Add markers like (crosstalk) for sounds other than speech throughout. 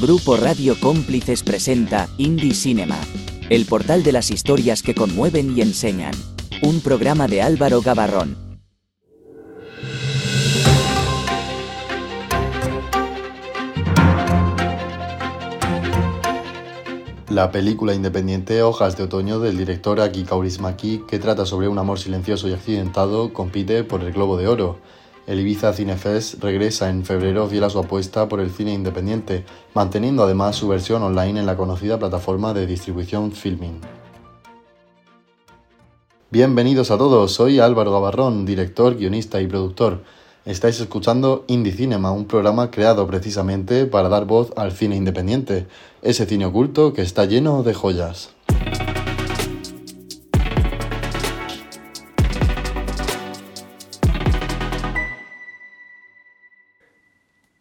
Grupo Radio Cómplices presenta Indie Cinema, el portal de las historias que conmueven y enseñan. Un programa de Álvaro Gavarrón. La película independiente Hojas de Otoño del director Aki Kaurismäki, que trata sobre un amor silencioso y accidentado, compite por el Globo de Oro. El Ibiza Cinefest regresa en febrero fiel a su apuesta por el cine independiente, manteniendo además su versión online en la conocida plataforma de distribución Filming. Bienvenidos a todos, soy Álvaro Gavarrón, director, guionista y productor. Estáis escuchando Indie Cinema, un programa creado precisamente para dar voz al cine independiente, ese cine oculto que está lleno de joyas.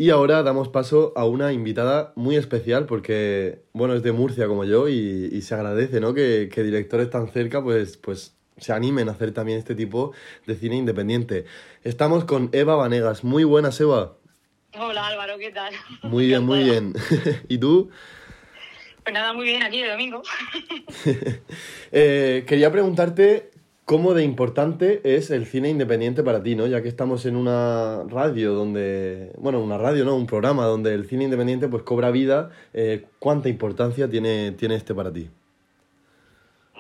Y ahora damos paso a una invitada muy especial porque, bueno, es de Murcia como yo y, se agradece, ¿no? Que, directores tan cerca, pues, pues se animen a hacer también este tipo de cine independiente. Estamos con Eva Vanegas. Muy buenas, Eva. Hola Álvaro, ¿qué tal? Muy bien, muy bien. (laughs) (laughs) ¿Y tú? Pues nada, muy bien, aquí de domingo. (laughs) Eh, quería preguntarte cómo de importante es el cine independiente para ti, ¿no? Ya que estamos en una radio donde, bueno, una radio, ¿no? Un programa donde el cine independiente pues cobra vida. Eh, ¿Cuánta importancia tiene, tiene este para ti?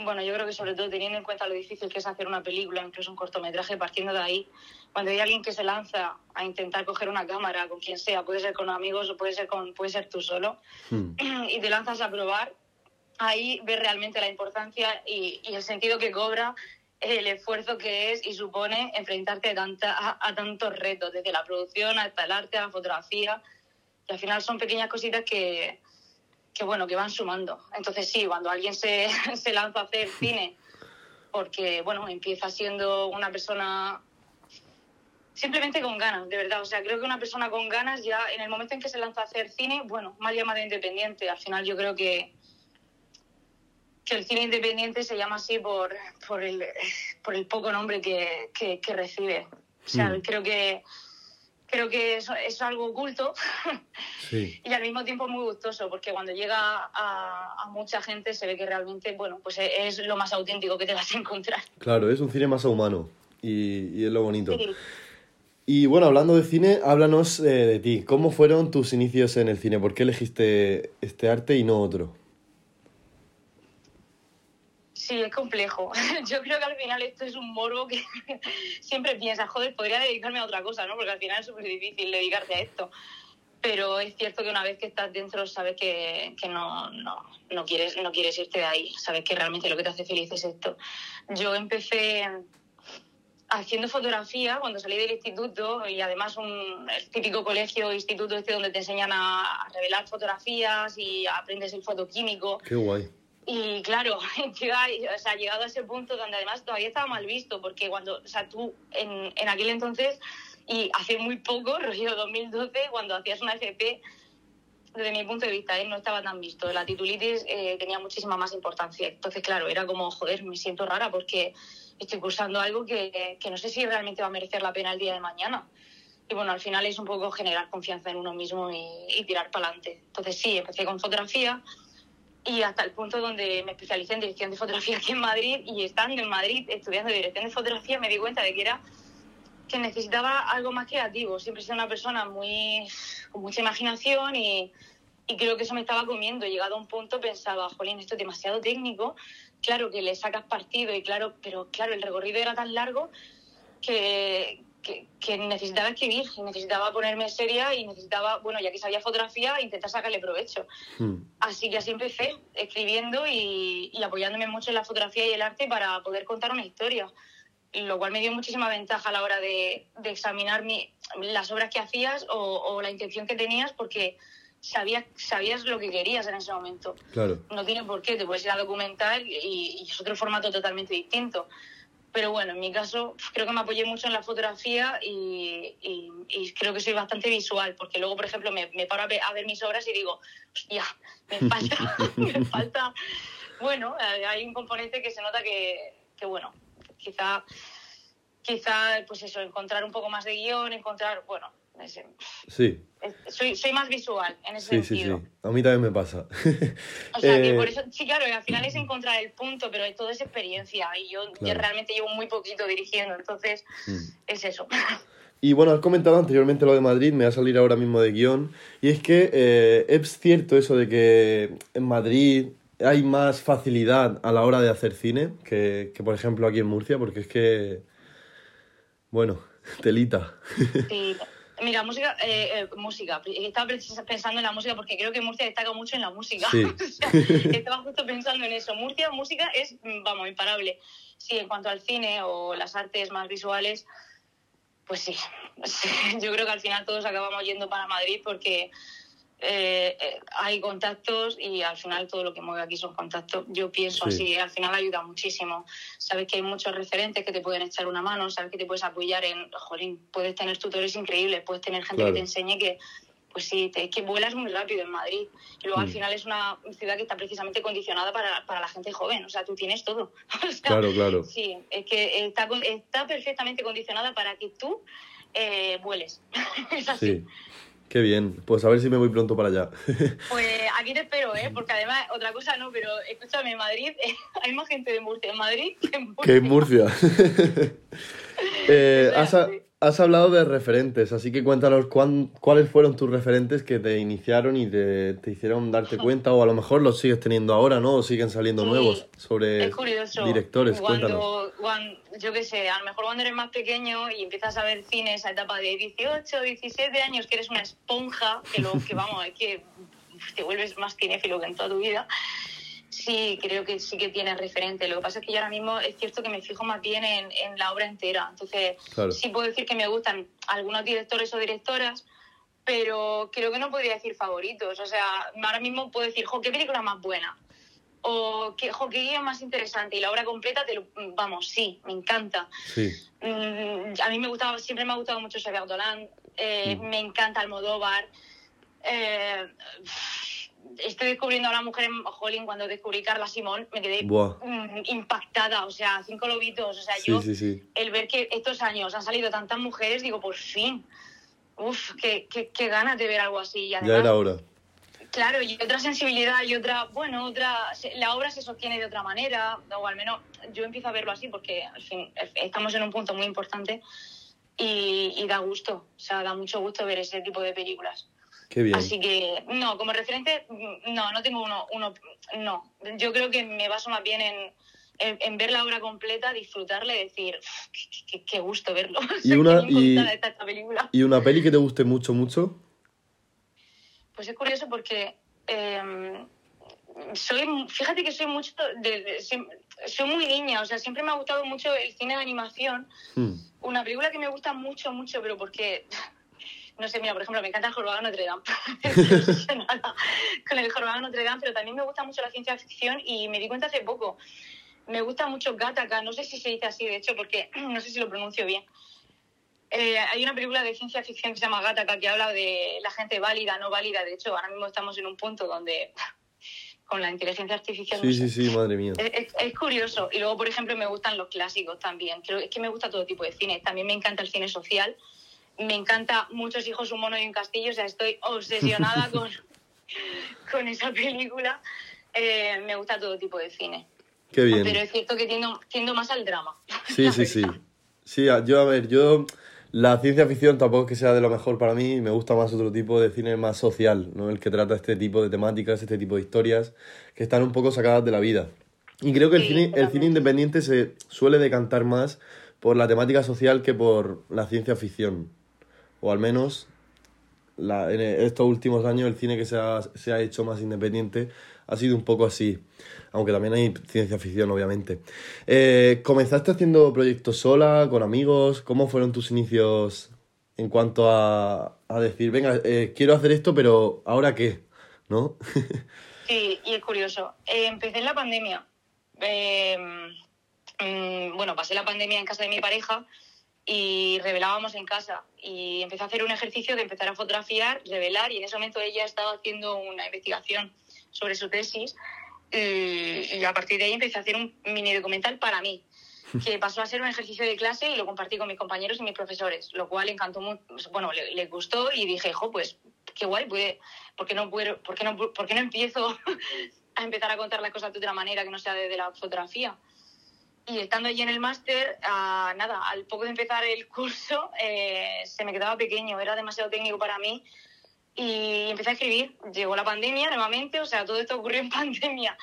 bueno, yo creo que sobre todo teniendo en cuenta lo difícil que es hacer una película, incluso un cortometraje, partiendo de ahí, cuando hay alguien que se lanza a intentar coger una cámara con quien sea, puede ser con amigos o puede ser, con, puede ser tú solo, hmm. (clears throat) y te lanzas a probar, ahí ves realmente la importancia y, el sentido que cobra el esfuerzo que es y supone enfrentarte a, tanta, tantos retos, desde la producción hasta el arte, a la fotografía, y al final son pequeñas cositas que, que bueno, que van sumando. Entonces sí, cuando alguien se, (laughs) se lanza a hacer cine, porque bueno, empieza siendo una persona simplemente con ganas, de verdad. O sea, creo que una persona con ganas ya en el momento en que se lanza a hacer cine, bueno, mal llamado independiente. Al final yo creo que, que el cine independiente se llama así por, por, el, por el poco nombre que, que, recibe. O sea, mm. creo que creo que eso es algo oculto (laughs) y al mismo tiempo muy gustoso, porque cuando llega a, mucha gente se ve que realmente, bueno, pues e, es lo más auténtico que te vas a encontrar. Claro, es un cine más humano y, es lo bonito. Y bueno, hablando de cine, háblanos eh, de ti. ¿Cómo fueron tus inicios en el cine? ¿Por qué elegiste este arte y no otro? Sí, es complejo. (laughs) Yo creo que al final esto es un morbo que (laughs) siempre piensas, joder, podría dedicarme a otra cosa, ¿no? Porque al final es súper difícil dedicarte a esto. Pero es cierto que una vez que estás dentro sabes que, no, no, no, quieres, no quieres irte de ahí. Sabes que realmente lo que te hace feliz es esto. Yo empecé haciendo fotografía cuando salí del instituto y además un, el típico colegio instituto este donde te enseñan a revelar fotografías y aprendes el fotoquímico. Qué guay y claro, (laughs) llega, o llegado a ese punto donde además todavía estaba mal visto, porque cuando, o sea, tú en, en aquel entonces, y hace muy poco, (laughs) rollo 2012, cuando hacías una FP, desde mi punto de vista, ¿eh? no estaba tan visto. La titulitis eh, tenía muchísima más importancia. Entonces, claro, era como, joder, me siento rara porque estoy cursando algo que, que no sé si realmente va a merecer la pena el día de mañana. Y bueno, al final es un poco generar confianza en uno mismo y, y tirar para adelante. Entonces, sí, empecé con fotografía y hasta el punto donde me especialicé en dirección de fotografía aquí en Madrid y estando en Madrid estudiando dirección de fotografía me di cuenta de que era que necesitaba algo más creativo. Siempre he sido una persona muy con mucha imaginación y, y creo que eso me estaba comiendo. Llegado a un punto pensaba, jolín, esto es demasiado técnico, claro que le sacas partido y claro, pero claro, el recorrido era tan largo que, que, necesitaba escribir y necesitaba ponerme seria y necesitaba, bueno, ya que sabía fotografía, intentar sacarle provecho. Hmm. Así que así empecé, escribiendo y, apoyándome mucho en la fotografía y el arte para poder contar una historia, lo cual me dio muchísima ventaja a la hora de, examinar mi, las obras que hacías o, la intención que tenías porque sabías, sabías lo que querías en ese momento. Claro. No tiene por qué, te puedes ir a documentar y, y es otro formato totalmente distinto. Pero bueno, en mi caso creo que me apoyé mucho en la fotografía y, creo que soy bastante visual, porque luego, por ejemplo, me, paro a ver, mis obras y digo, hostia, me (laughs) falta, (laughs) me falta... Bueno, eh, hay un componente que se nota que, que, bueno, quizá, quizá, pues eso, encontrar un poco más de guion, encontrar, bueno, Sí. Soy, soy más visual en ese sentido. Sí, sí, A mí también me pasa. o sea, que eh, por eso, sí, claro, al final es encontrar el punto, pero todo es experiencia y yo, realmente llevo muy poquito dirigiendo, entonces mm. es eso. Y bueno, has comentado anteriormente lo de Madrid, me va a salir ahora mismo de guion, y es que eh, es cierto eso de que en Madrid hay más facilidad a la hora de hacer cine que, que por ejemplo aquí en Murcia, porque es que, bueno, (laughs) telita. Sí, Mira, música, eh, eh, música. Estaba pensando en la música porque creo que Murcia destaca mucho en la música. (laughs) (laughs) estaba justo pensando en eso. Murcia, música es, vamos, imparable. Sí, en cuanto al cine o las artes más visuales, pues sí. (laughs) Yo creo que al final todos acabamos yendo para Madrid porque eh, eh, hay contactos y al final todo lo que mueve aquí son contactos. Yo pienso así, al final ayuda muchísimo. Sabes que hay muchos referentes que te pueden echar una mano, sabes que te puedes apoyar en, jolín, puedes tener tutores increíbles, puedes tener gente que te enseñe que, pues sí, te, que vuelas muy rápido en Madrid. Y luego al mm. final es una ciudad que está precisamente condicionada para, para la gente joven, o sea, tú tienes todo. (laughs) claro, claro. Sí, es que está, está perfectamente condicionada para que tú eh, vueles. (laughs) es así. Qué bien, pues a ver si me voy pronto para allá. (laughs) Pues aquí te espero, ¿eh? Porque además, otra cosa no, pero escúchame, Madrid, (laughs) hay más gente de Murcia en Madrid que en Murcia. Que en Murcia. (laughs) eh, Has hablado de referentes, así que cuéntanos cuáles fueron tus referentes que te iniciaron y te, hicieron darte cuenta, o a lo mejor los sigues teniendo ahora, ¿no? O siguen saliendo nuevos sobre directores. Cuando, cuando, yo qué sé, a lo mejor cuando eres más pequeño y empiezas a ver cine, esa etapa de 18, 17 años, que eres una esponja, que lo que vamos, es que te vuelves más cinéfilo que en toda tu vida sí, creo que sí que tiene referente. Lo que pasa es que yo ahora mismo es cierto que me fijo más bien en, en la obra entera. Entonces, sí puedo decir que me gustan algunos directores o directoras, pero creo que no podría decir favoritos. O sea, ahora mismo puedo decir, jo, qué película más buena. O qué, jo, qué guía más interesante. Y la obra completa, te lo, vamos, sí, me encanta. Sí. Mm, a mí me gustaba, siempre me ha gustado mucho Xavier Dolan. Eh, mm. Me encanta Almodóvar. Eh, estoy descubriendo a la mujer en Holling cuando descubrí Carla Simón, me quedé mm, impactada, o sea, cinco lobitos, o sea, yo, el ver que estos años han salido tantas mujeres, digo, por fin, uff, qué, qué, ganas de ver algo así. ya era hora. Claro, y otra sensibilidad y otra, bueno, otra, la obra se sostiene de otra manera, o al menos yo empiezo a verlo así porque, al fin, estamos en un punto muy importante y, y da gusto, o sea, da mucho gusto ver ese tipo de películas. Así que, no, como referente, no, no tengo uno, uno, no. Yo creo que me baso más bien en, en, ver la obra completa, disfrutarla y decir, qué, gusto verlo. (laughs) ¿Y una, y, ¿Y una peli que te guste mucho, mucho? Pues es curioso porque em, soy, fíjate que soy mucho, de, soy muy niña, o sea, siempre me ha gustado mucho el cine de animación. Hmm. Una película que me gusta mucho, mucho, pero porque (laughs) no sé, mira, por ejemplo, me encanta el Jorobado Notre Dame. (laughs) con el Jorobado Notre Dame, pero también me gusta mucho la ciencia ficción y me di cuenta hace poco. Me gusta mucho Gattaca, no sé si se dice así, de hecho, porque (clears throat) no sé si lo pronuncio bien. Eh, hay una película de ciencia ficción que se llama Gattaca que habla de la gente válida, no válida. De hecho, ahora mismo estamos en un punto donde con la inteligencia artificial. Sí, sí, sí, madre mía. Es, curioso. Y luego, por ejemplo, me gustan los clásicos también. Creo es que me gusta todo tipo de cine. También me encanta el cine social me encanta Muchos hijos, un mono y un castillo, o sea, estoy obsesionada (laughs) con, con esa película. Eh, me gusta todo tipo de cine. Qué bien. Pero es cierto que tiendo, más al drama. Sí, sí, sí. Sí, yo, a ver, yo la ciencia ficción tampoco es que sea de lo mejor para mí, me gusta más otro tipo de cine más social, ¿no? El que trata este tipo de temáticas, este tipo de historias que están un poco sacadas de la vida. Y creo que el, cine, el cine independiente se suele decantar más por la temática social que por la ciencia ficción o al menos en estos últimos años el cine que se ha, se ha, hecho más independiente ha sido un poco así, aunque también hay ciencia ficción, obviamente. Eh, ¿Comenzaste haciendo proyectos sola, con amigos? ¿Cómo fueron tus inicios en cuanto a, a decir, venga, eh, quiero hacer esto, pero ¿ahora qué? ¿No? (laughs) sí, y es curioso. Eh, empecé en la pandemia. Mm, bueno, pasé la pandemia en casa de mi pareja y revelábamos en casa. Y empecé a hacer un ejercicio de empezar a fotografiar, revelar, y en ese momento ella estaba haciendo una investigación sobre su tesis. Y, a partir de ahí empecé a hacer un mini documental para mí. (laughs) que pasó a ser un ejercicio de clase y lo compartí con mis compañeros y mis profesores, lo cual encantó mucho, bueno, le, le, gustó y dije, jo, pues qué guay, puede, ¿por qué no, puedo, por qué no, por qué no empiezo (laughs) a empezar a contar las cosas de otra manera que no sea desde la fotografía? Y estando allí en el máster, nada, al poco de empezar el (laughs) curso, eh, se me quedaba pequeño, era demasiado técnico para mí y empecé a escribir. Llegó la pandemia nuevamente, o sea, todo esto ocurrió en (laughs) pandemia.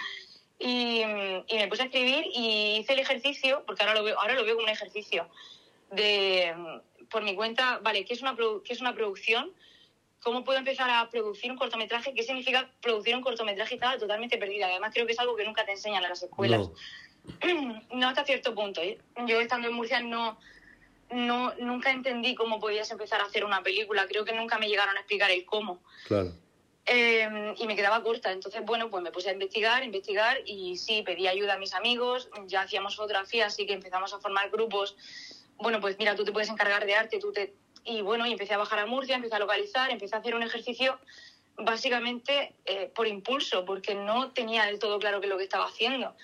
Y, y, me puse a escribir y hice el ejercicio, porque ahora lo veo, ahora lo veo como un ejercicio, de por mi cuenta, vale, ¿qué es una, qué es una producción? ¿Cómo puedo empezar a producir un cortometraje? ¿Qué significa producir un cortometraje? Estaba totalmente perdida. Además, creo que es algo que nunca te enseñan en las escuelas. No, (clears throat) no hasta cierto punto. ¿eh? Yo estando en Murcia no, no, nunca entendí cómo podías empezar a hacer una película. Creo que nunca me llegaron a explicar el cómo. Claro. Eh, y me quedaba corta. Entonces, bueno, pues me puse a investigar, investigar y sí, pedí ayuda a mis amigos. Ya hacíamos fotografía, así que empezamos a formar grupos. Bueno, pues mira, tú te puedes encargar de arte, tú te... Y bueno, y empecé a bajar a Murcia, empecé a localizar, empecé a hacer un ejercicio básicamente eh, por impulso, porque no tenía del todo claro qué es lo que estaba haciendo.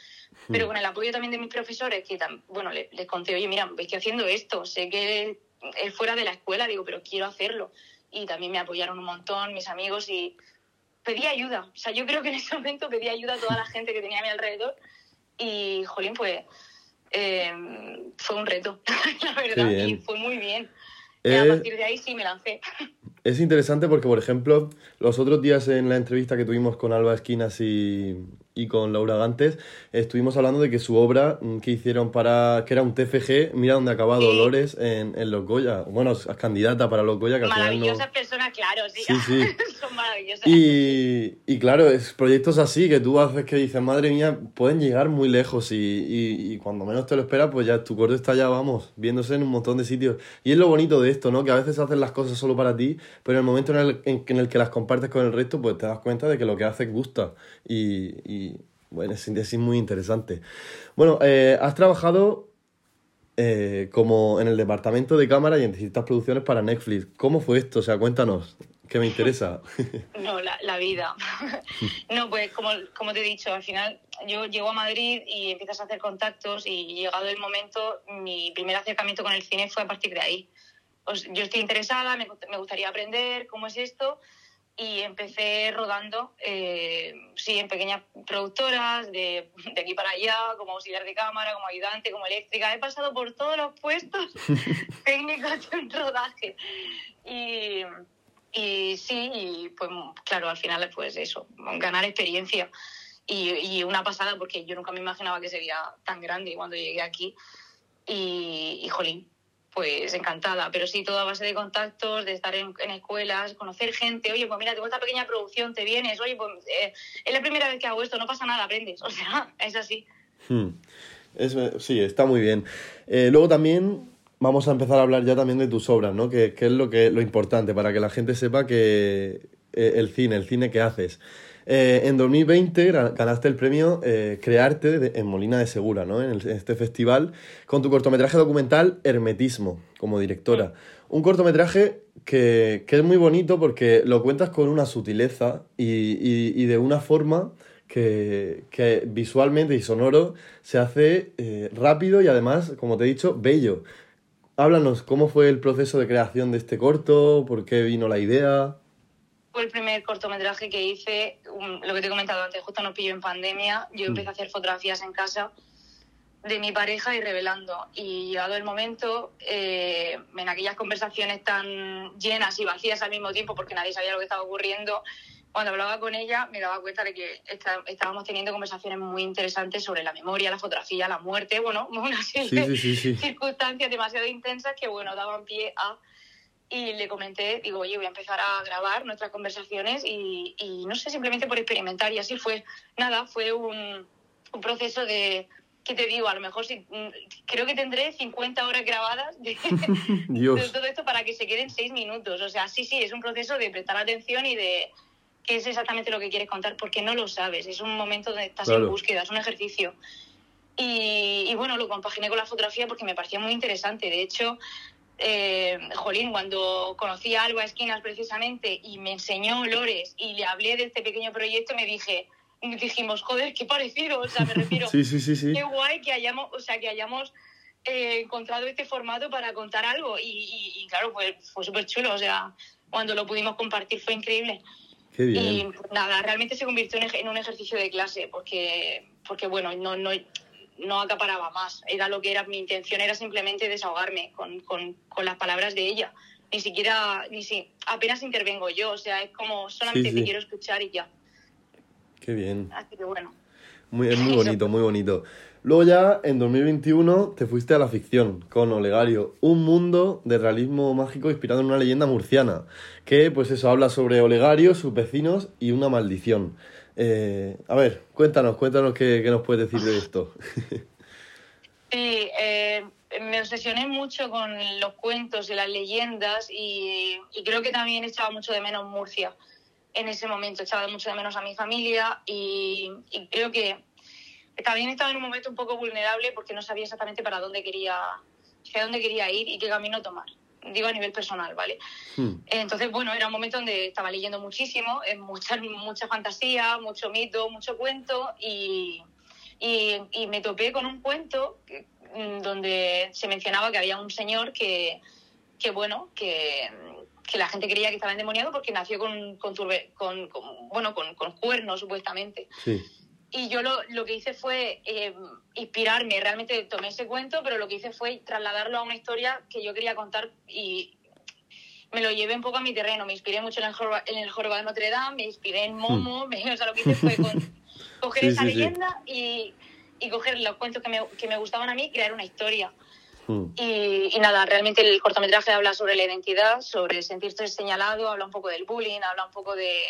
Pero hmm. con el apoyo también de mis profesores, que bueno, les, les conté, oye, mira, estoy haciendo esto, sé que es fuera de la escuela, digo, pero quiero hacerlo. Y también me apoyaron un montón mis amigos y pedí ayuda. O sea, yo creo que en ese momento pedí ayuda a toda la gente que tenía a mi alrededor y, jolín, pues eh, fue un reto, (laughs) la verdad, y fue muy bien. Y a partir de ahí sí me lancé. Es interesante porque, por ejemplo, los otros días en la entrevista que tuvimos con Alba Esquinas y, y con Laura Gantes, estuvimos hablando de que su obra mm, que hicieron para, que era un TFG, mira dónde ha acabado Dolores en, en Los Goya. Bueno, es candidata para Los Goya. Que maravillosas personas, claro, sí. sí, sí. (laughs) Son Y, y, claro, es proyectos así que tú haces que dices, madre mía, pueden llegar muy lejos y, y, cuando menos te lo esperas, pues ya tu corto está ya, vamos, viéndose en un montón de sitios. Y es lo bonito de esto, ¿no? Que a veces haces las cosas solo para ti, pero en el momento en el, en, el que las compartes con el resto, pues te das cuenta de que lo que haces gusta. y bueno, es, muy interesante. Bueno, eh, has trabajado eh, como en el departamento de cámara y en distintas producciones para Netflix. ¿Cómo fue esto? O sea, cuéntanos, que me interesa. (laughs) no, la, la vida. (laughs) no, pues como, como te he dicho, al final yo llego a Madrid y empiezas a hacer contactos y llegado el momento, mi primer acercamiento con el cine fue a partir de ahí. Pues yo estoy interesada, me, me gustaría aprender cómo es esto y empecé rodando, eh, sí, en pequeñas productoras, de, de, aquí para allá, como auxiliar de cámara, como ayudante, como eléctrica. He pasado por todos los puestos (laughs) técnicos de un rodaje. Y, y sí, y pues claro, al final pues eso, ganar experiencia. Y, y, una pasada porque yo nunca me imaginaba que sería tan grande cuando llegué aquí. Y, y jolín, pues encantada, pero sí, todo a base de contactos, de estar en, en, escuelas, conocer gente, oye, pues mira, tengo esta pequeña producción, te vienes, oye, pues eh, es la primera vez que hago esto, no pasa nada, aprendes, o sea, (laughs) es así. Hmm. Es, sí, está muy bien. Eh, luego también vamos a empezar a hablar ya también de tus obras, ¿no? Que, que es lo, que, lo importante, para que la gente sepa que eh, el cine, el cine que haces. Eh, en 2020 ganaste el premio eh, Crearte en Molina de Segura, ¿no? En, este festival, con tu cortometraje documental Hermetismo, como directora. Un cortometraje que, que, es muy bonito porque lo cuentas con una sutileza y, y, y de una forma que, que, visualmente y sonoro se hace eh, rápido y además, como te he dicho, bello. Háblanos, ¿cómo fue el proceso de creación de este corto? ¿Por qué vino la idea? fue el primer cortometraje que hice, lo que te he comentado antes, justo nos pilló en pandemia, yo empecé a hacer fotografías en casa de mi pareja y revelando. Y llegado el momento, eh, en aquellas conversaciones tan llenas y vacías al mismo tiempo, porque nadie sabía lo que estaba ocurriendo, cuando hablaba con ella me daba cuenta de que está, estábamos teniendo conversaciones muy interesantes sobre la memoria, la fotografía, la muerte, bueno, (laughs) una serie sí, sí, sí, de circunstancias demasiado intensas que, bueno, daban pie a y le comenté, digo, oye, voy a empezar a grabar nuestras conversaciones y, y no sé, simplemente por experimentar y así fue. Nada, fue un, un proceso de, ¿qué te digo? A lo mejor sí, mm, creo que tendré 50 horas grabadas de, (laughs) de, todo esto para que se queden 6 minutos. O sea, sí, sí, es un proceso de prestar atención y de qué es exactamente lo que quieres contar, porque no lo sabes. Es un momento donde estás claro. en búsqueda, es un ejercicio. Y, y, bueno, lo compaginé con la fotografía porque me parecía muy interesante. De hecho, eh, Jolín, cuando conocí a Alba Esquinas precisamente y me enseñó olores y le hablé de este pequeño proyecto, me dije, dijimos, joder, qué parecido, o sea, me refiero, (laughs) sí, sí, sí, qué guay que hayamos, o sea, que hayamos eh, encontrado este formato para contar algo. Y, claro, pues fue súper chulo. O sea, cuando lo pudimos compartir fue increíble. Qué bien. Y nada, realmente se convirtió en un ejercicio de clase porque, porque bueno, no, no, no acaparaba más. Era lo que era mi intención, era simplemente desahogarme con, con, con las palabras de ella. Ni siquiera, ni si, apenas intervengo yo, o sea, es como solamente te quiero escuchar y ya. Qué bien. Así que bueno. Muy, es muy (laughs) bonito, muy bonito. Luego ya en 2021 te fuiste a la ficción con Olegario, un mundo de realismo mágico inspirado en una leyenda murciana, que pues eso habla sobre Olegario, sus vecinos y una maldición. Eh, a ver, cuéntanos, cuéntanos qué, nos puedes decir de esto. (laughs) sí, eh, me obsesioné mucho con los cuentos y las leyendas y, creo que también echaba mucho de menos Murcia en ese momento, echaba mucho de menos a mi familia y creo que también estaba en un momento un poco vulnerable porque no sabía exactamente para dónde quería, hacia dónde quería ir y qué camino tomar. Digo a nivel personal, ¿vale? Hmm. Entonces, bueno, era un momento donde estaba leyendo muchísimo, mucha, mucha fantasía, mucho mito, mucho cuento y, y, y me topé con un cuento mm, donde se mencionaba que había un señor que, que bueno, que, que la gente creía que estaba endemoniado porque nació con, con, con, con bueno, con, con cuernos, supuestamente. Sí y yo lo, lo, que hice fue eh, inspirarme, realmente tomé ese cuento, pero lo que hice fue trasladarlo a una historia que yo quería contar y me lo llevé un poco a mi terreno. Me inspiré mucho en el, en el Jorobado de Notre Dame, me inspiré en Momo, hmm. o sea, lo que hice fue (laughs) coger esa leyenda Y, y, coger los cuentos que me, que me gustaban a mí y crear una historia. Mm. Y, nada, realmente el cortometraje habla sobre la identidad, sobre sentirse señalado, habla un poco del bullying, habla un poco de,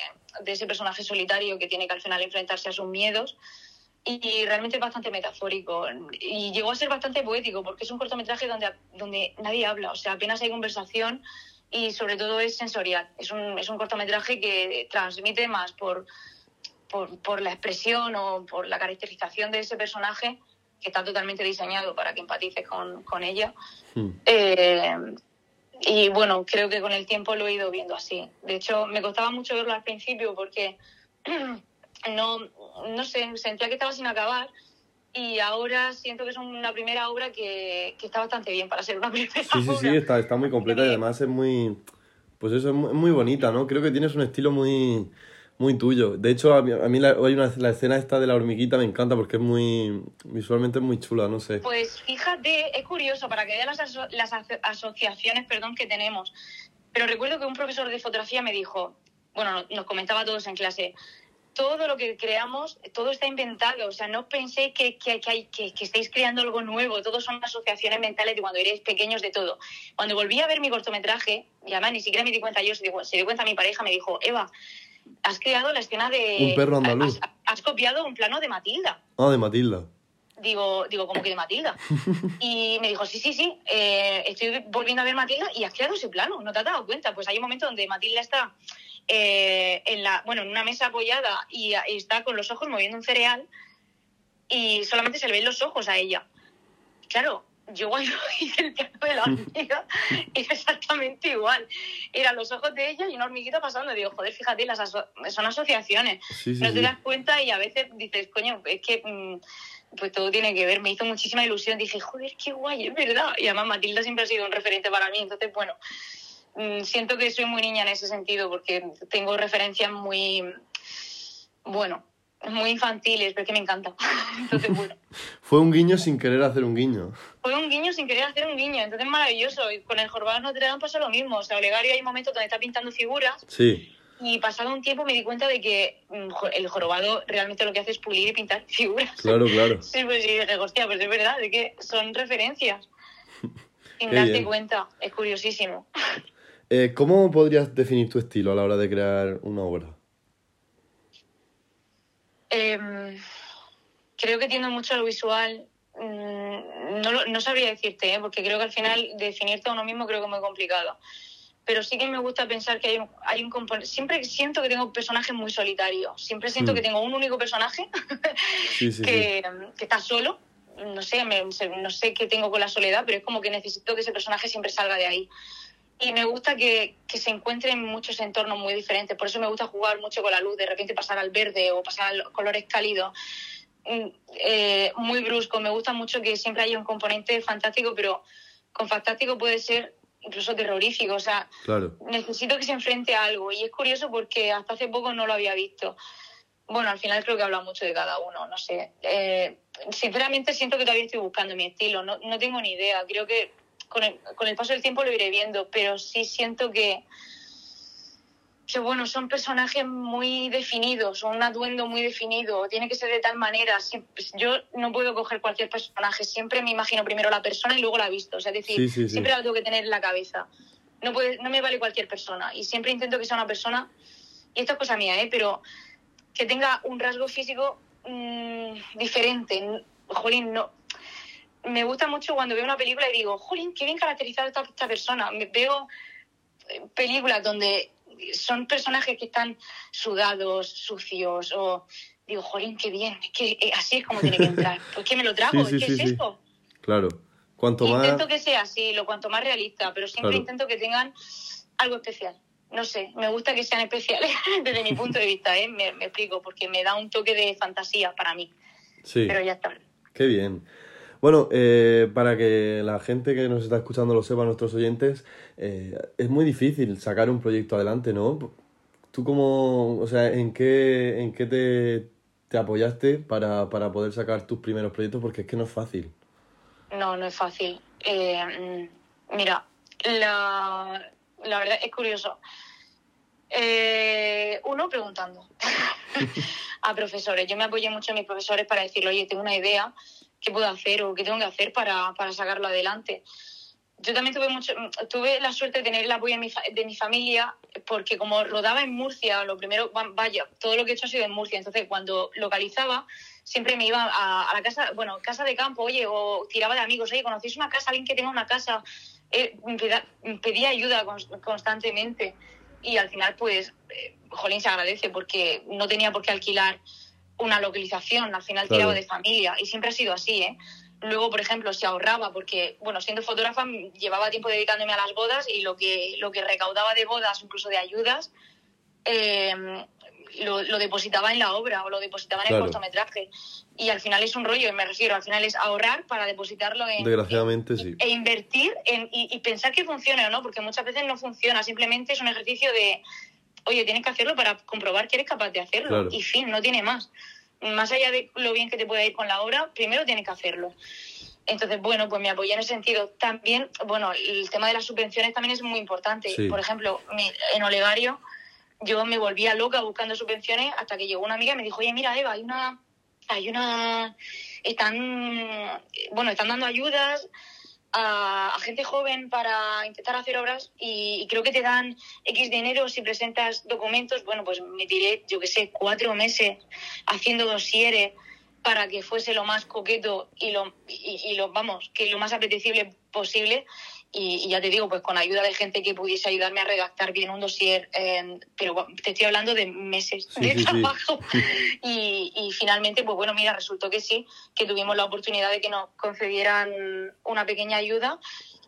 ese personaje solitario que tiene que al final enfrentarse a sus miedos. Y, realmente es bastante metafórico. Y llegó a ser bastante poético porque es un cortometraje donde, donde nadie habla, o sea, apenas hay conversación y sobre todo es sensorial. Es un, es un cortometraje que transmite más por, por, por la expresión o por la caracterización de ese personaje que está totalmente diseñado para que empatices con, con ella. Hmm. Eh, y bueno, creo que con el tiempo lo he ido viendo así. De hecho, me costaba mucho verlo al principio porque (clears throat) no, no sé, sentía que estaba sin acabar y ahora siento que es una primera obra que, que está bastante bien para ser una (laughs) primera sí, obra. Sí, sí, está, está muy completa y además es muy, pues eso, es muy bonita, ¿no? Creo que tienes un estilo muy muy tuyo. De hecho, a mí, a mí la, hay una, la escena esta de la hormiguita me encanta porque es muy, visualmente es muy chula, no sé. Pues fíjate, es curioso para que vean las, las asociaciones perdón, que tenemos. Pero recuerdo que un profesor de fotografía me dijo, bueno, nos comentaba a todos en clase, todo lo que creamos, todo está inventado. O sea, no pensé que, que, que, que, estéis creando algo nuevo. Todos son asociaciones mentales de cuando eres pequeños de todo. Cuando volví a ver mi cortometraje, y además ni siquiera me di cuenta yo, se dio, se dio cuenta mi pareja, me dijo, Eva, has creado la escena de... Un perro andaluz. Has, copiado un plano de Matilda. Ah, de Matilda. Digo, digo, ¿cómo que de Matilda? (laughs) y me dijo, sí, sí, sí, eh, estoy volviendo a ver Matilda y has creado ese plano, ¿no te has dado cuenta? Pues hay un momento donde Matilda está eh, en, la, bueno, en una mesa apoyada y, está con los ojos moviendo un cereal y solamente se le ven los ojos a ella. Claro, yo cuando hice (laughs) el plano de la hormiga era exactamente igual. Eran los ojos de ella y una hormiguita pasando. Digo, joder, fíjate, las son asociaciones. no te das cuenta y a veces dices, coño, es que mm, pues todo tiene que ver. Me hizo muchísima ilusión. Dije, joder, qué guay, es verdad. Y además Matilda siempre ha sido un referente para mí. Entonces, bueno, mm, siento que soy muy niña en ese sentido porque tengo referencias muy, bueno, muy infantiles, pero que me encanta. (laughs) (laughs) Fue un guiño sin querer hacer un guiño. Fue un guiño sin querer hacer un guiño, entonces maravilloso. Y con el Jorobado Notre Dame pasa lo mismo. O sea, Olegario hay momentos donde está pintando figuras. Sí. Y pasado un tiempo me di cuenta de que mm, el jorobado realmente lo que hace es pulir y pintar (laughs) figuras. Claro, claro. Sí, pues sí, dije, hostia, pues es verdad, de que son referencias. Sin darte cuenta, es curiosísimo. Eh, ¿Cómo podrías definir tu estilo a la hora de crear una obra? Em, creo que tiendo mucho a lo visual. Mm, no, no sabría decirte, ¿eh? porque creo que al final definirte a uno mismo creo que es muy complicado. Pero sí que me gusta pensar que hay un, hay un componente. Siempre siento que tengo personajes muy solitarios. Siempre siento hmm. que tengo un único personaje (laughs) que, que, está solo. No sé, no sé qué tengo con la soledad, pero es como que necesito que ese personaje siempre salga de ahí y me gusta que, que, se encuentre en muchos entornos muy diferentes. Por eso me gusta jugar mucho con la luz, de repente pasar al verde o pasar a colores cálidos. mm, eh, muy brusco. Me gusta mucho que siempre haya un componente fantástico, pero con fantástico puede ser incluso terrorífico. O sea, necesito que se enfrente a algo. Y es curioso porque hasta hace poco no lo había visto. Bueno, al final creo que habla mucho de cada uno, no sé. Eh, sinceramente siento que todavía estoy buscando mi estilo, no, no tengo ni idea. Creo que con el, con el paso del tiempo lo iré viendo, pero sí siento que, que bueno, son personajes muy definidos, un atuendo muy definido, tiene que ser de tal manera. Yo no puedo coger cualquier personaje, siempre me imagino primero la persona y luego la visto. O sea, es decir, siempre la tengo que tener en la cabeza. No, puede, no me vale cualquier persona y siempre intento que sea una persona, y esto es cosa mía, ¿eh? pero que tenga un rasgo físico mmm, diferente. Jolín, no. Me gusta mucho cuando veo una película y digo, jolín, qué bien caracterizada esta, esta persona. Veo eh, películas donde son personajes que están sudados, sucios, o digo, jolín, qué bien, es que eh, así es como tiene que entrar. (laughs) ¿Por qué me lo trago? ¿Qué es esto? Claro. Cuanto más... Intento que sea así, lo cuanto más realista, pero siempre intento que tengan algo especial. No sé, me gusta que sean especiales (laughs) desde mi punto de vista, ¿eh? me, me explico, porque me da un toque de fantasía para mí. Sí. Pero ya está. Qué bien. Bueno, eh, para que la gente que nos está escuchando lo sepa, nuestros oyentes, eh, es muy difícil sacar un proyecto adelante, ¿no? ¿Tú cómo, o sea, en qué, en qué te, te apoyaste para, para poder sacar tus primeros proyectos? Porque es que no es fácil. No, no es fácil. Eh, mira, la, la verdad es curioso. uno preguntando (laughs) a profesores. Yo me apoyé mucho a mis profesores para decirle, oye, tengo una idea, qué puedo hacer o qué tengo que hacer para, para sacarlo adelante. Yo también tuve mucho, tuve la suerte de tener el apoyo de mi, de mi familia, porque como rodaba en Murcia, lo primero, vaya, todo lo que he hecho ha sido en Murcia, entonces cuando localizaba, siempre me iba a, a la casa, bueno, casa de campo, oye, o tiraba de amigos, oye, ¿conocéis una casa, alguien que tenga una casa? Eh, pedía, ayuda constantemente y al final, pues, eh, Jolín se agradece porque no tenía por qué alquilar una localización, al final tiraba de familia y siempre ha sido así, ¿eh? Luego, por ejemplo, se ahorraba porque, bueno, siendo fotógrafa llevaba tiempo dedicándome a las bodas y lo que, lo que recaudaba de bodas, incluso de ayudas, eh, lo, lo, depositaba en la obra o lo depositaba en el cortometraje. Y al final es un rollo, me refiero, al final es ahorrar para depositarlo en... Desgraciadamente, sí. E invertir en, y, pensar que funcione o no, porque muchas veces no funciona, simplemente es un ejercicio de oye, tienes que hacerlo para comprobar que eres capaz de hacerlo. Y fin, no tiene más. Más allá de lo bien que te pueda ir con la obra, primero tienes que hacerlo. Entonces, bueno, pues me apoyé en ese sentido. También, bueno, el tema de las subvenciones también es muy importante. Por ejemplo, en Olegario yo me volvía loca buscando subvenciones hasta que llegó una amiga y me dijo, oye, mira, Eva, hay una, hay una, están, bueno, están dando ayudas a, gente joven para intentar hacer obras y, creo que te dan X dinero si presentas documentos. Bueno, pues me tiré, yo qué sé, cuatro meses haciendo dosieres para que fuese lo más coqueto y lo, y, lo vamos, que lo más apetecible posible. Y, ya te digo, pues con ayuda de gente que pudiese ayudarme a redactar bien un dossier, pero te estoy hablando de meses de trabajo. (laughs) Y, y, finalmente, pues bueno, mira, resultó que sí, que tuvimos la oportunidad de que nos concedieran una pequeña ayuda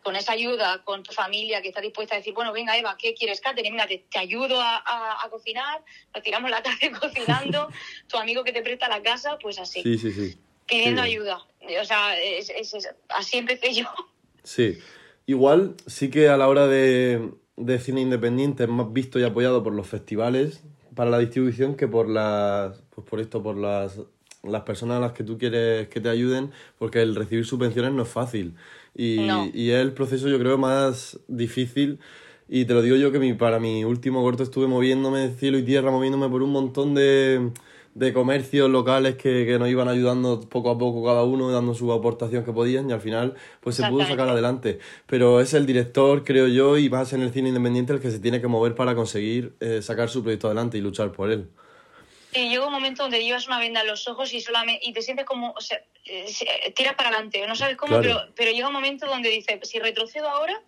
con esa ayuda, con tu familia que está dispuesta a decir, bueno, venga Eva, ¿qué quieres, Katherine? Mira, te, ayudo a, a, cocinar, nos tiramos la tarde (laughs) cocinando, (laughs) tu amigo que te presta la casa, pues así. Sí, sí, sí. Pidiendo ayuda. O sea, es, así empecé yo. Sí. Igual sí que a la hora de, de cine independiente es más visto y apoyado por los festivales para la distribución que por las pues por esto por las las personas a las que tú quieres que te ayuden porque el recibir subvenciones no es fácil. Y, y es el proceso yo creo más difícil. Y te lo digo yo que mi, para mi último corto estuve moviéndome cielo y tierra moviéndome por un montón de de comercios locales que, que, nos iban ayudando poco a poco cada uno, dando su aportación que podían y al final pues se pudo sacar adelante. Pero es el director, creo yo, y más en el cine independiente el que se tiene que mover para conseguir eh, sacar su proyecto adelante y luchar por él. Sí, llega un momento donde llevas una venda en los ojos y solamente y te sientes como, o sea, eh, tiras para adelante, no sabes cómo, pero, pero llega un momento donde dices, si retrocedo ahora,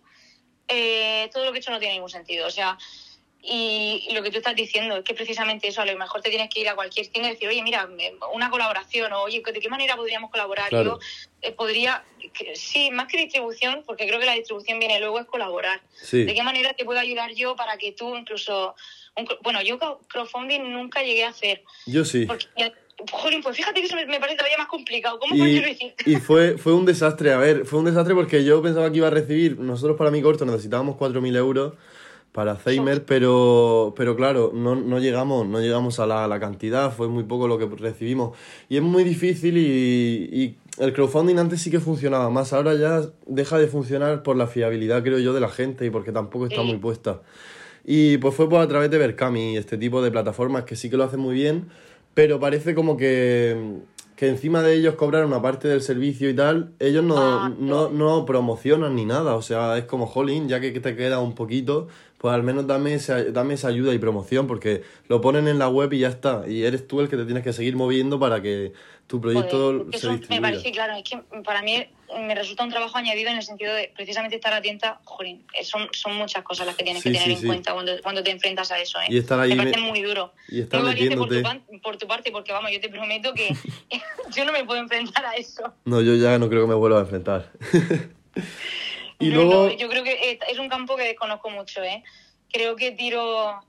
eh, todo lo que he hecho no tiene ningún sentido. O sea, y, lo que tú estás diciendo es que precisamente eso, a lo mejor te tienes que ir a cualquier tienda y decir, oye, mira, una colaboración, o oye, ¿de qué manera podríamos colaborar? Yo eh, podría, sí, más que distribución, porque creo que la distribución viene luego, es colaborar. ¿De qué manera te puedo ayudar yo para que tú incluso... bueno, yo crowdfunding nunca llegué a hacer. Yo sí. Porque Jolín, pues fíjate que eso me parece todavía más complicado. ¿Cómo y, y fue, fue un desastre, a ver, fue un desastre porque yo pensaba que iba a recibir, nosotros para mi corto necesitábamos 4.000 euros para Alzheimer, pero, pero claro, no, no llegamos, no llegamos a la, la, cantidad, fue muy poco lo que recibimos. Y es muy difícil y, y, el crowdfunding antes sí que funcionaba más, ahora ya deja de funcionar por la fiabilidad, creo yo, de la gente y porque tampoco está muy puesta. Y pues fue pues a través de Berkami, este tipo de plataformas que sí que lo hacen muy bien, pero parece como que, que encima de ellos cobrar una parte del servicio y tal, ellos no, ah, no, no promocionan ni nada, o sea, es como, jolín, ya que te queda un poquito, pues al menos dame esa, dame esa ayuda y promoción, porque lo ponen en la web y ya está. Y eres tú el que te tienes que seguir moviendo para que tu proyecto se eso Me parece claro, es que para mí me resulta un trabajo añadido en el sentido de precisamente estar atenta, jolín, son, son muchas cosas las que tienes que tener en cuenta cuando, cuando te enfrentas a eso. ¿eh? Y estar ahí me parece muy duro. Y estar muy por tu, por tu parte, porque vamos, yo te prometo que (laughs) (laughs) yo no me puedo enfrentar a eso. No, yo ya no creo que me vuelva a enfrentar. (laughs) Y luego... yo creo que es un campo que desconozco mucho, ¿eh? Creo que tiro,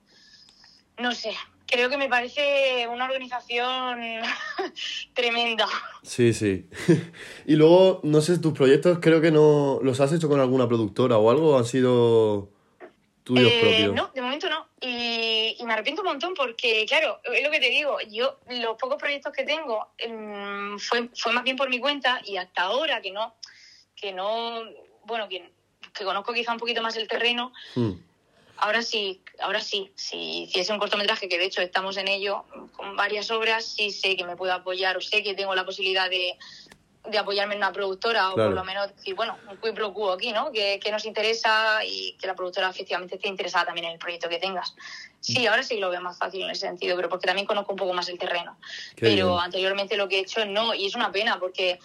no sé, creo que me parece una organización (laughs) tremenda. Sí, sí. (laughs) y luego, no sé, tus proyectos creo que no los has hecho con alguna productora o algo, han sido tuyos eh, propios. No, de momento no. Y, y, me arrepiento un montón porque, claro, es lo que te digo, yo los pocos proyectos que tengo em, fue, fue más bien por mi cuenta y hasta ahora que no, que no bueno, que, que conozco quizá un poquito más el terreno, hmm. ahora sí, ahora sí, si hiciese un cortometraje, que de hecho estamos en ello, con varias obras, sí sé que me puedo apoyar o sé que tengo la posibilidad de, de apoyarme en una productora o por lo menos decir, bueno, un quid pro quo aquí, ¿no? Que, que, nos interesa y que la productora efectivamente esté interesada también en el proyecto que tengas. Sí, ahora sí lo veo más fácil en ese sentido, pero porque también conozco un poco más el terreno. pero anteriormente lo que he hecho no, y es una pena porque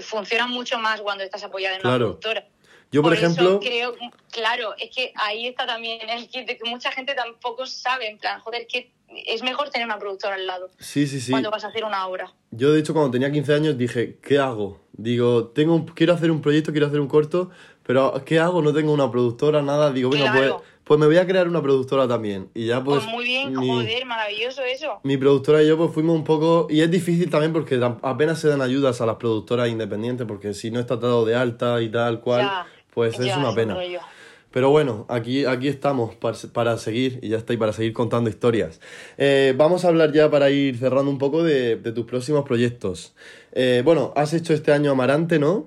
funciona mucho más cuando estás apoyada en una productora. Yo, por, ejemplo. creo, claro, es que ahí está también el kit de que mucha gente tampoco sabe, en plan, joder, que es mejor tener una productora al lado. Sí, sí, sí. Cuando vas a hacer una obra. Yo, de hecho, cuando tenía 15 años dije, ¿qué hago? Digo, tengo quiero hacer un proyecto, quiero hacer un corto, pero ¿qué hago? No tengo una productora, nada. Digo, venga, pues, pues me voy a crear una productora también. Y ya pues... pues muy bien, joder, maravilloso eso. Mi productora y yo pues fuimos un poco... Y es difícil también porque apenas se dan ayudas a las productoras independientes porque si no está dado de alta y tal cual pues es una pena. Pero bueno, aquí, aquí estamos para, seguir, y ya está, y para seguir contando historias. Eh, vamos a hablar ya para ir cerrando un poco de, tus próximos proyectos. Eh, bueno, has hecho este año Amarante, ¿no?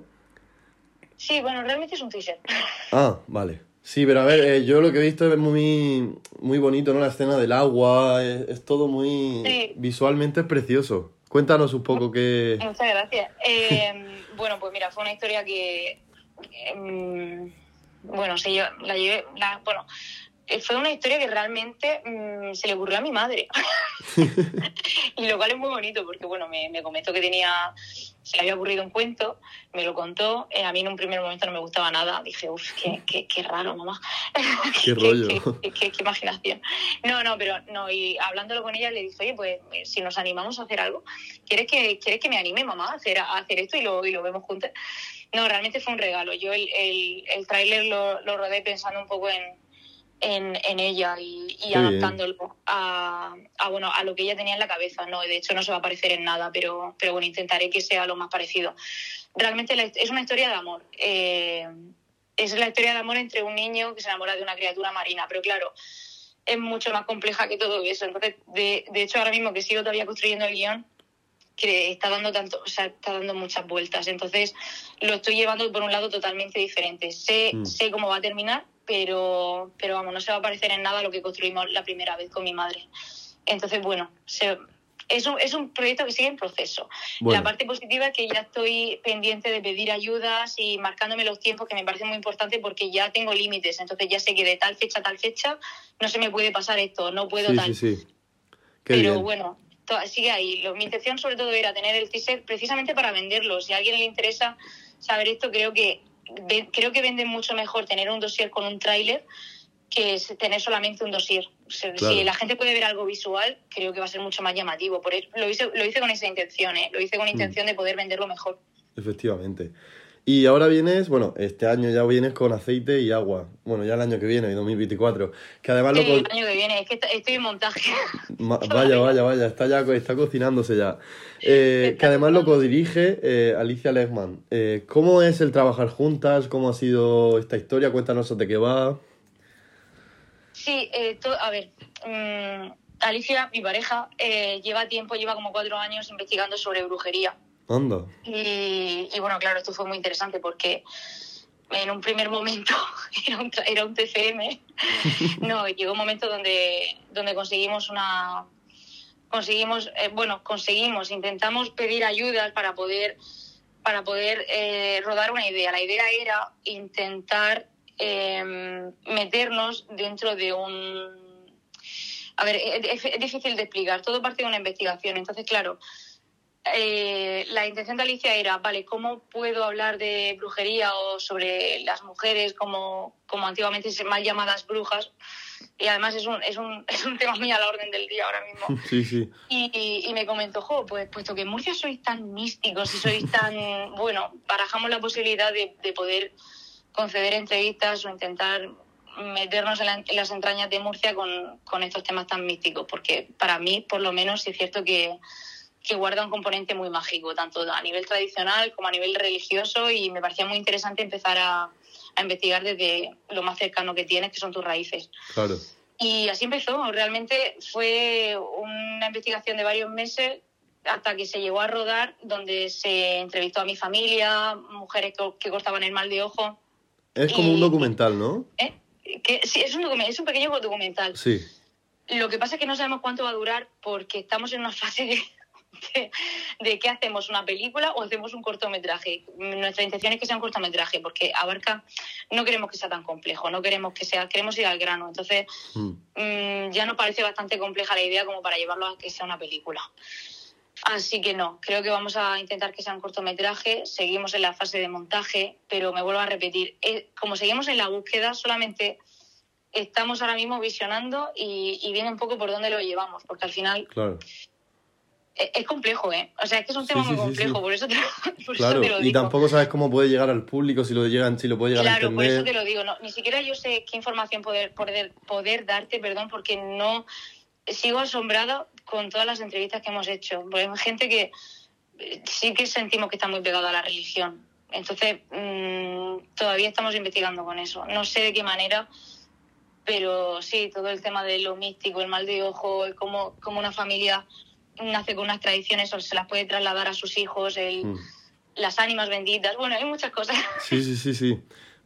Sí, bueno, realmente es un teaser. (laughs) Ah, vale. Sí, pero a ver, eh, yo lo que he visto es muy, muy bonito, ¿no? La escena del agua, es, todo muy... Visualmente es precioso. Cuéntanos un poco qué... Muchas gracias. (laughs) bueno, pues mira, fue una historia que Em, bueno, se la llevé, bueno, eh, fue una historia que realmente mm, se le ocurrió a mi madre. (laughs) y lo cual es muy bonito porque, bueno, me, me, comentó que tenía, se le había ocurrido un cuento, me lo contó, eh, a mí en un primer momento no me gustaba nada, dije, uff, qué, qué, qué, raro, mamá. (laughs) qué (laughs) rollo. qué, qué, imaginación. No, no, pero no, y hablándolo con ella le dije, oye, pues eh, si nos animamos a hacer algo, ¿quieres que, ¿quieres que me anime, mamá, a hacer, a hacer esto y lo, y lo vemos juntos? No, realmente fue un regalo. Yo el, el, el tráiler lo, lo rodé pensando un poco en, en, en ella y, y adaptándolo a, a, bueno, a lo que ella tenía en la cabeza. No, de hecho no se va a parecer en nada, pero, pero bueno, intentaré que sea lo más parecido. Realmente es una historia de amor. Eh, es la historia de amor entre un niño que se enamora de una criatura marina, pero claro, es mucho más compleja que todo eso. Entonces, de, de hecho, ahora mismo que sigo todavía construyendo el guion, que está dando tanto, o sea, está dando muchas vueltas. Entonces, lo estoy llevando por un lado totalmente diferente. Sé, mm. sé cómo va a terminar, pero, pero vamos, no se va a parecer en nada a lo que construimos la primera vez con mi madre. Entonces, bueno, es, un, es un proyecto que sigue en proceso. La parte positiva es que ya estoy pendiente de pedir ayudas y marcándome los tiempos, que me parece muy importante porque ya tengo límites. Entonces ya sé que de tal fecha a tal fecha no se me puede pasar esto, no puedo tal. Sí, sí. Pero bueno, sigue ahí. mi intención sobre todo era tener el teaser precisamente para venderlo. Si a alguien le interesa saber esto, creo que creo que vende mucho mejor tener un dossier con un tráiler que tener solamente un dossier. Si la gente puede ver algo visual, creo que va a ser mucho más llamativo. Por lo, hice, lo hice con esa intención, ¿eh? lo hice con mm. intención de poder venderlo mejor. Efectivamente. Y ahora vienes, bueno, este año ya vienes con aceite y agua. Bueno, ya el año que viene, 2024. Que además Sí, lo... el año que viene, es que est- estoy en montaje. (laughs) Ma- Vaya, vaya, vaya, está ya está cocinándose ya. (laughs) Eh, que además lo codirige eh, Alicia Lechman. Eh, ¿Cómo es el trabajar juntas? ¿Cómo ha sido esta historia? Cuéntanos de qué va. Sí, eh, a ver, mm, Alicia, mi pareja, eh, lleva tiempo, lleva como cuatro años investigando sobre brujería. Y, y bueno, claro, esto fue muy interesante porque en un primer momento (laughs) era un, era un TCM. No, llegó un momento donde, donde conseguimos una. Conseguimos, eh, bueno, conseguimos, intentamos pedir ayudas para poder, para poder eh, rodar una idea. La idea era intentar eh, meternos dentro de un. A ver, es difícil de explicar, todo parte de una investigación. Entonces, claro, eh, la intención de Alicia era, vale, ¿cómo puedo hablar de brujería o sobre las mujeres como, como antiguamente se mal llamadas brujas? Y además es un, es, un, (laughs) es un tema muy a la orden del día ahora mismo. (laughs) Sí, sí. Y, y- y me comentó, jo, pues puesto que en Murcia sois tan místicos y sois tan, (laughs) bueno, barajamos la posibilidad de, de poder conceder entrevistas o intentar meternos en, la- en las entrañas de Murcia con, con estos temas tan místicos, porque para mí, por lo menos, sí es cierto que, que guarda un componente muy mágico, tanto a nivel tradicional como a nivel religioso, y me parecía muy interesante empezar a, a investigar desde lo más cercano que tienes, que son tus raíces. Claro. Y así empezó. Realmente fue una investigación de varios meses hasta que se llegó a rodar, donde se entrevistó a mi familia, mujeres que, que cortaban el mal de ojo. Es como un documental, ¿no? ¿eh? Que, sí, es un, documental, es un pequeño documental. Sí. Lo que pasa es que no sabemos cuánto va a durar porque estamos en una fase de, de, de qué hacemos, una película o hacemos un cortometraje. Nuestra intención es que sea un cortometraje porque abarca, no queremos que sea tan complejo, no queremos que sea, queremos ir al grano. Entonces, Mm. mm, ya nos parece bastante compleja la idea como para llevarlo a que sea una película. Así que no, creo que vamos a intentar que sea un cortometraje, seguimos en la fase de montaje, pero me vuelvo a repetir, eh, como seguimos en la búsqueda, solamente estamos ahora mismo visionando y, y viene un poco por dónde lo llevamos, porque al final Claro. Es, es complejo, ¿eh? O sea, es que es un tema sí, muy complejo, sí. por eso te, (laughs) por eso Claro. te lo Y digo. tampoco sabes cómo puede llegar al público, si lo llegan, si lo puede llegar a Claro, por eso te entender. lo digo. No, ni siquiera yo sé qué información poder, poder, poder darte, perdón, porque no sigo asombrada con todas las entrevistas que hemos hecho. Porque hay gente que eh, sí que sentimos que está muy pegada a la religión. Entonces, mm, todavía estamos investigando con eso. No sé de qué manera, pero sí, todo el tema de lo místico, el mal de ojo, el cómo, cómo una familia nace con unas tradiciones o se las puede trasladar a sus hijos, el, Mm. las ánimas benditas. Bueno, hay muchas cosas. (laughs) Sí, sí, sí, sí.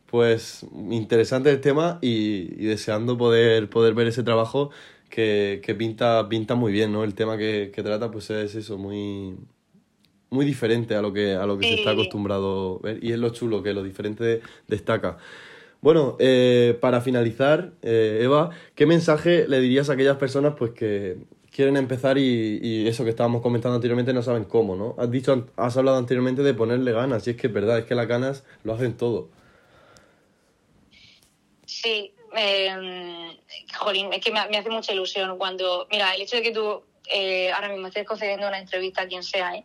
Pues interesante el tema y, y deseando poder, poder ver ese trabajo que, que pinta, pinta muy bien, ¿no? El tema que, que trata pues es eso, muy, muy diferente a lo que, a lo que se está acostumbrado a ver y es lo chulo, que lo diferente destaca. Bueno, eh, para finalizar, eh, Eva, ¿qué mensaje le dirías a aquellas personas pues que quieren empezar y, y eso que estábamos comentando anteriormente no saben cómo, ¿no? Has dicho, has hablado anteriormente de ponerle ganas y es que es verdad, es que las ganas lo hacen todo. Sí, eh, jolín, es que me, me hace mucha ilusión cuando, mira, el hecho de que tú eh, ahora mismo estés concediendo una entrevista a quien sea, ¿eh?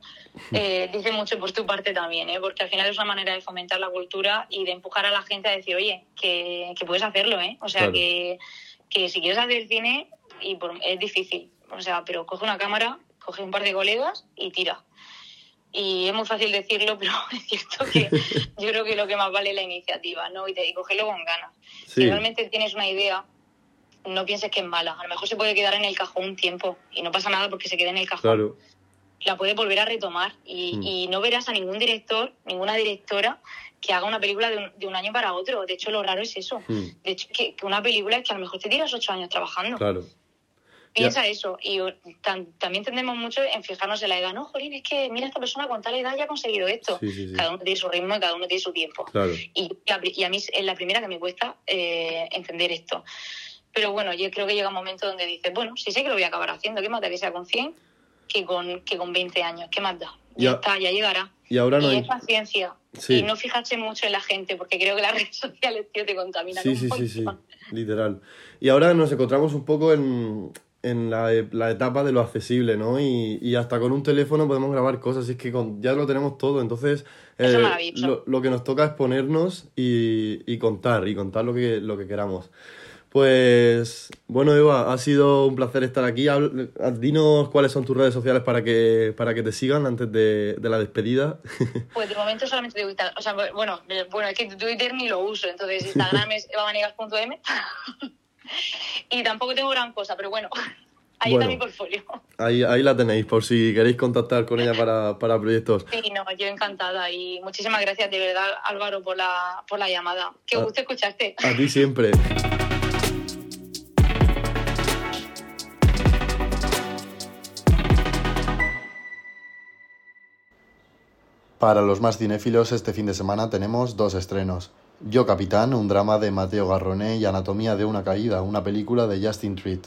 Eh, dice mucho por tu parte también, ¿eh? porque al final es una manera de fomentar la cultura y de empujar a la gente a decir, oye, que, que puedes hacerlo, ¿eh? O sea, Claro. que, que si quieres hacer cine, y por- es difícil, o sea, pero coge una cámara, coge un par de colegas y tira. Y es muy fácil decirlo, (laughs) pero es cierto que (laughs) yo creo que lo que más vale es la iniciativa, ¿no? Y, te, y cogerlo con ganas. Sí. Si realmente tienes una idea, no pienses que es mala. A lo mejor se puede quedar en el cajón un tiempo y no pasa nada porque se quede en el cajón. Claro, La puedes volver a retomar y, Mm. y no verás a ningún director, ninguna directora que haga una película de un, de un año para otro. De hecho, lo raro es eso. Mm, De hecho, que, que una película es que a lo mejor te tiras ocho años trabajando. claro. Piensa eso. Y tan- también tendemos mucho en fijarnos en la edad. No, Jolín, es que mira, esta persona con tal edad ya ha conseguido esto. Sí, sí, sí. Cada uno tiene su ritmo y cada uno tiene su tiempo. Claro. Y, a mí es la primera que me cuesta eh, entender esto. Pero bueno, yo creo que llega un momento donde dices, bueno, si sé que lo voy a acabar haciendo, ¿qué más da que sea con 100 que con, que con 20 años? ¿Qué más da? Ya, Ya. está, ya llegará. Y ahora no y hay... es paciencia. Sí. Y no fijarse mucho en la gente, porque creo que las (laughs) redes sociales, tío, te contaminan Sí, un sí, sí, sí, literal. Y ahora nos encontramos un poco en, en la, la, etapa de lo accesible, ¿no? Y, y, hasta con un teléfono podemos grabar cosas, y es que con, ya lo tenemos todo, entonces eh, lo, lo, que nos toca es ponernos y, y, contar, y contar lo que, lo que queramos. Pues bueno, Eva, ha sido un placer estar aquí. Dinos cuáles son tus redes sociales para que, para que te sigan antes de, de la despedida. (laughs) Pues de momento solamente Instagram. O sea, bueno, bueno, es que Twitter ni lo uso, entonces Instagram (laughs) es evavanegas.m. (laughs) (laughs) y tampoco tengo gran cosa, pero bueno, (laughs) ahí está mi portfolio. Ahí, ahí la tenéis, por si queréis contactar con ella para, para proyectos. Sí, no, yo encantada y muchísimas gracias de verdad, Álvaro, por la, por la llamada. Qué gusto escucharte. A ti siempre. Para los más cinéfilos, este fin de semana tenemos dos estrenos. Yo Capitán, un drama de Mateo Garroné y Anatomía de una caída, una película de Justin Treat.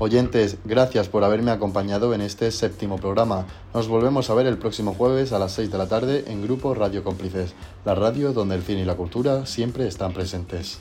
Oyentes, gracias por haberme acompañado en este séptimo programa. Nos volvemos a ver el próximo jueves a las 6 de la tarde en Grupo Radio Cómplices, la radio donde el cine y la cultura siempre están presentes.